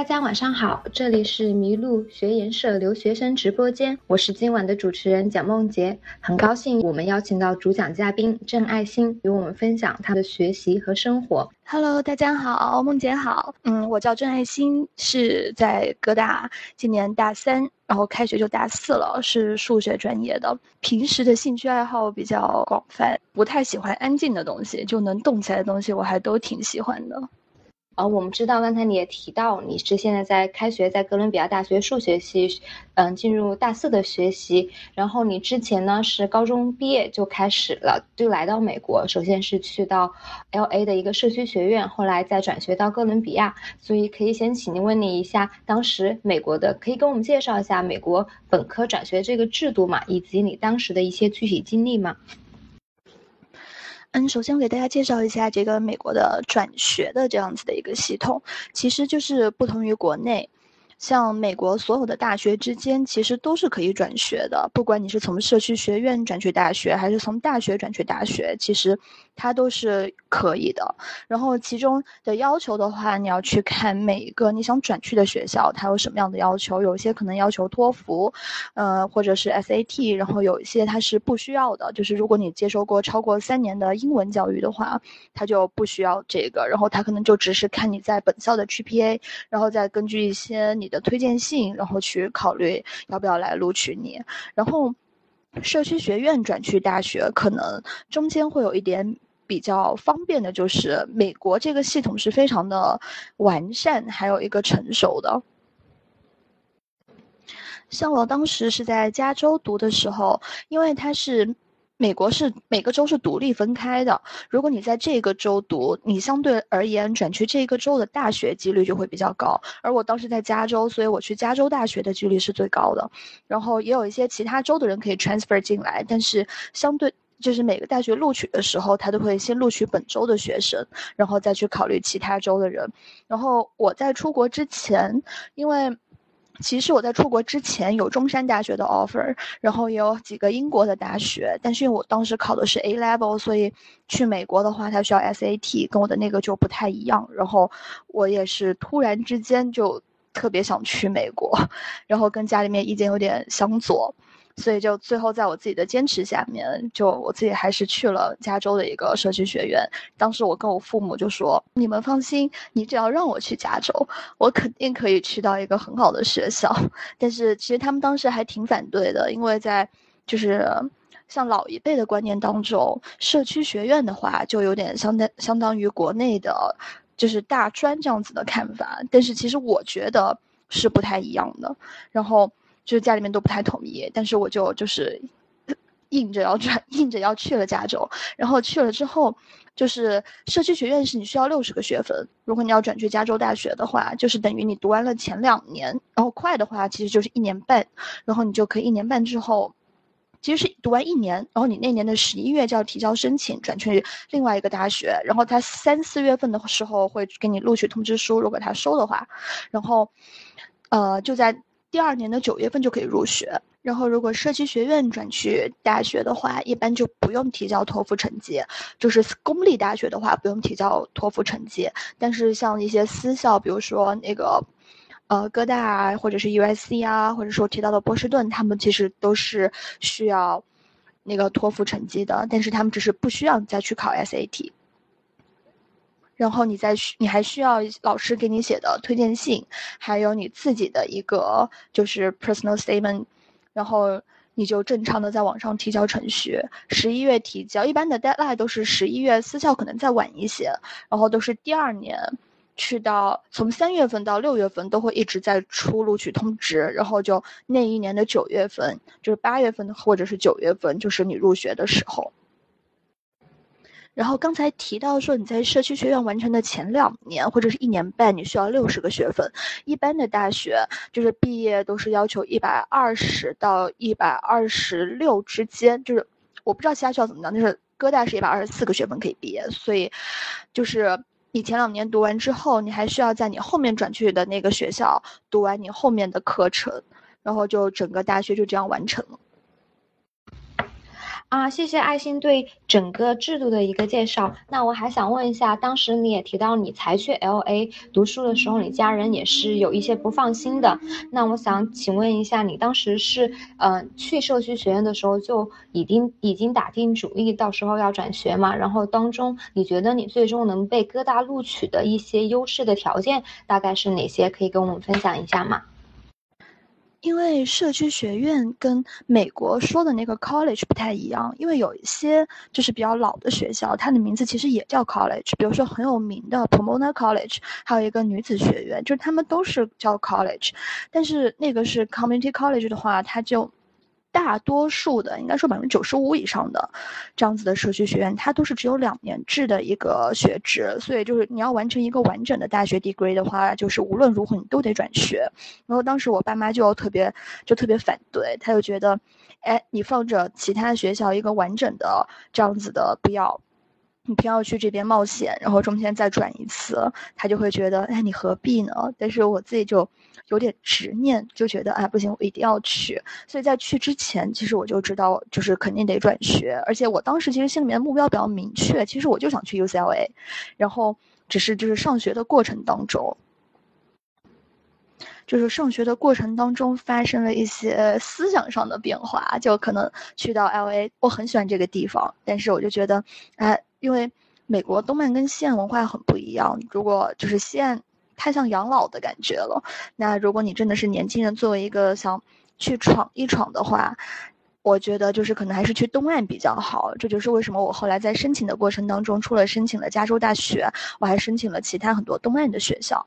大家晚上好，这里是麋鹿学研社留学生直播间，我是今晚的主持人蒋梦洁，很高兴我们邀请到主讲嘉宾郑爱心与我们分享她的学习和生活。Hello，大家好，梦洁好，嗯，我叫郑爱心，是在哥大，今年大三，然后开学就大四了，是数学专业的。平时的兴趣爱好比较广泛，不太喜欢安静的东西，就能动起来的东西我还都挺喜欢的。呃，我们知道刚才你也提到你是现在在开学，在哥伦比亚大学数学系，嗯，进入大四的学习。然后你之前呢是高中毕业就开始了，就来到美国，首先是去到 L A 的一个社区学院，后来再转学到哥伦比亚。所以可以先请您问你一下，当时美国的，可以跟我们介绍一下美国本科转学这个制度嘛，以及你当时的一些具体经历吗？嗯，首先我给大家介绍一下这个美国的转学的这样子的一个系统，其实就是不同于国内。像美国所有的大学之间，其实都是可以转学的。不管你是从社区学院转去大学，还是从大学转去大学，其实它都是可以的。然后其中的要求的话，你要去看每一个你想转去的学校，它有什么样的要求。有些可能要求托福，呃，或者是 SAT。然后有一些它是不需要的，就是如果你接受过超过三年的英文教育的话，它就不需要这个。然后它可能就只是看你在本校的 GPA，然后再根据一些你。的推荐信，然后去考虑要不要来录取你。然后，社区学院转去大学，可能中间会有一点比较方便的，就是美国这个系统是非常的完善，还有一个成熟的。像我当时是在加州读的时候，因为它是。美国是每个州是独立分开的。如果你在这个州读，你相对而言转去这个州的大学几率就会比较高。而我当时在加州，所以我去加州大学的几率是最高的。然后也有一些其他州的人可以 transfer 进来，但是相对就是每个大学录取的时候，他都会先录取本州的学生，然后再去考虑其他州的人。然后我在出国之前，因为。其实我在出国之前有中山大学的 offer，然后也有几个英国的大学，但是因为我当时考的是 A level，所以去美国的话，它需要 SAT，跟我的那个就不太一样。然后我也是突然之间就特别想去美国，然后跟家里面意见有点相左。所以就最后在我自己的坚持下面，就我自己还是去了加州的一个社区学院。当时我跟我父母就说：“你们放心，你只要让我去加州，我肯定可以去到一个很好的学校。”但是其实他们当时还挺反对的，因为在就是像老一辈的观念当中，社区学院的话就有点相当相当于国内的，就是大专这样子的看法。但是其实我觉得是不太一样的。然后。就是家里面都不太同意，但是我就就是 硬着要转，硬着要去了加州。然后去了之后，就是社区学院是你需要六十个学分，如果你要转去加州大学的话，就是等于你读完了前两年，然后快的话其实就是一年半，然后你就可以一年半之后，其实是读完一年，然后你那年的十一月就要提交申请转去另外一个大学，然后他三四月份的时候会给你录取通知书，如果他收的话，然后，呃，就在。第二年的九月份就可以入学，然后如果社区学院转去大学的话，一般就不用提交托福成绩，就是公立大学的话不用提交托福成绩，但是像一些私校，比如说那个，呃，哥大啊，或者是 U S C 啊，或者说提到的波士顿，他们其实都是需要那个托福成绩的，但是他们只是不需要你再去考 S A T。然后你再需，你还需要老师给你写的推荐信，还有你自己的一个就是 personal statement，然后你就正常的在网上提交程序，十一月提交，一般的 deadline 都是十一月，私校可能再晚一些，然后都是第二年，去到从三月份到六月份都会一直在出录取通知，然后就那一年的九月份，就是八月份或者是九月份，就是你入学的时候。然后刚才提到说你在社区学院完成的前两年或者是一年半，你需要六十个学分。一般的大学就是毕业都是要求一百二十到一百二十六之间，就是我不知道其他学校怎么样，就是哥大是一百二十四个学分可以毕业。所以，就是你前两年读完之后，你还需要在你后面转去的那个学校读完你后面的课程，然后就整个大学就这样完成了。啊，谢谢爱心对整个制度的一个介绍。那我还想问一下，当时你也提到你才去 L A 读书的时候，你家人也是有一些不放心的。那我想请问一下，你当时是呃去社区学院的时候就已经已经打定主意到时候要转学嘛？然后当中你觉得你最终能被哥大录取的一些优势的条件大概是哪些？可以跟我们分享一下吗？因为社区学院跟美国说的那个 college 不太一样，因为有一些就是比较老的学校，它的名字其实也叫 college，比如说很有名的 Pomona College，还有一个女子学院，就是他们都是叫 college，但是那个是 community college 的话，它就。大多数的，应该说百分之九十五以上的，这样子的社区学院，它都是只有两年制的一个学制，所以就是你要完成一个完整的大学 degree 的话，就是无论如何你都得转学。然后当时我爸妈就特别就特别反对，他就觉得，哎，你放着其他学校一个完整的这样子的不要。你偏要去这边冒险，然后中间再转一次，他就会觉得，哎，你何必呢？但是我自己就有点执念，就觉得，哎，不行，我一定要去。所以在去之前，其实我就知道，就是肯定得转学。而且我当时其实心里面的目标比较明确，其实我就想去 UCLA，然后只是就是上学的过程当中。就是上学的过程当中发生了一些思想上的变化，就可能去到 L A，我很喜欢这个地方，但是我就觉得，哎，因为美国东岸跟西岸文化很不一样，如果就是西岸太像养老的感觉了，那如果你真的是年轻人，作为一个想去闯一闯的话，我觉得就是可能还是去东岸比较好。这就是为什么我后来在申请的过程当中，除了申请了加州大学，我还申请了其他很多东岸的学校。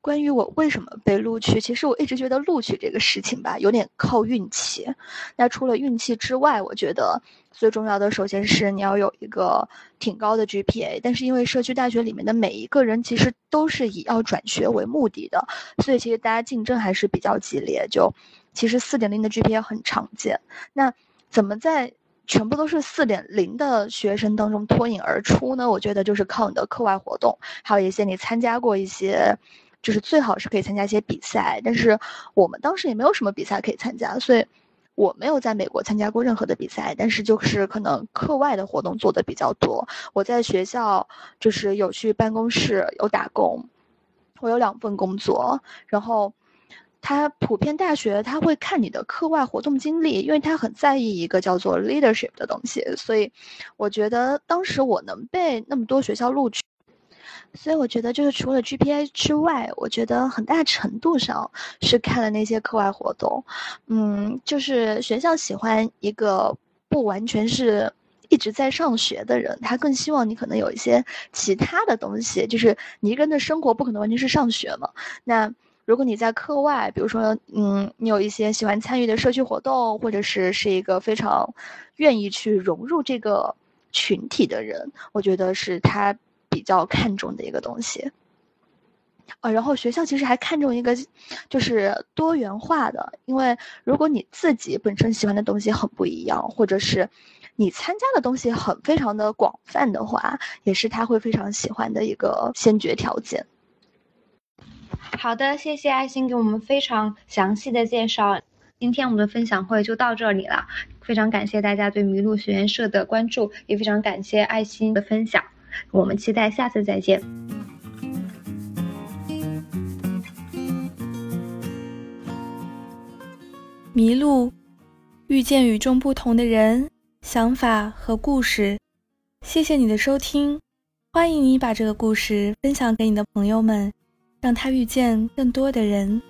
关于我为什么被录取，其实我一直觉得录取这个事情吧，有点靠运气。那除了运气之外，我觉得最重要的，首先是你要有一个挺高的 GPA。但是因为社区大学里面的每一个人其实都是以要转学为目的的，所以其实大家竞争还是比较激烈。就其实四点零的 GPA 很常见。那怎么在全部都是四点零的学生当中脱颖而出呢？我觉得就是靠你的课外活动，还有一些你参加过一些。就是最好是可以参加一些比赛，但是我们当时也没有什么比赛可以参加，所以我没有在美国参加过任何的比赛。但是就是可能课外的活动做的比较多。我在学校就是有去办公室有打工，我有两份工作。然后他普遍大学他会看你的课外活动经历，因为他很在意一个叫做 leadership 的东西。所以我觉得当时我能被那么多学校录取。所以我觉得，就是除了 GPA 之外，我觉得很大程度上是看了那些课外活动。嗯，就是学校喜欢一个不完全是一直在上学的人，他更希望你可能有一些其他的东西。就是你一个人的生活不可能完全是上学嘛。那如果你在课外，比如说，嗯，你有一些喜欢参与的社区活动，或者是是一个非常愿意去融入这个群体的人，我觉得是他。比较看重的一个东西，呃，然后学校其实还看重一个，就是多元化的。因为如果你自己本身喜欢的东西很不一样，或者是你参加的东西很非常的广泛的话，也是他会非常喜欢的一个先决条件。好的，谢谢爱心给我们非常详细的介绍。今天我们的分享会就到这里了，非常感谢大家对麋鹿学院社的关注，也非常感谢爱心的分享。我们期待下次再见。迷路，遇见与众不同的人、想法和故事。谢谢你的收听，欢迎你把这个故事分享给你的朋友们，让他遇见更多的人。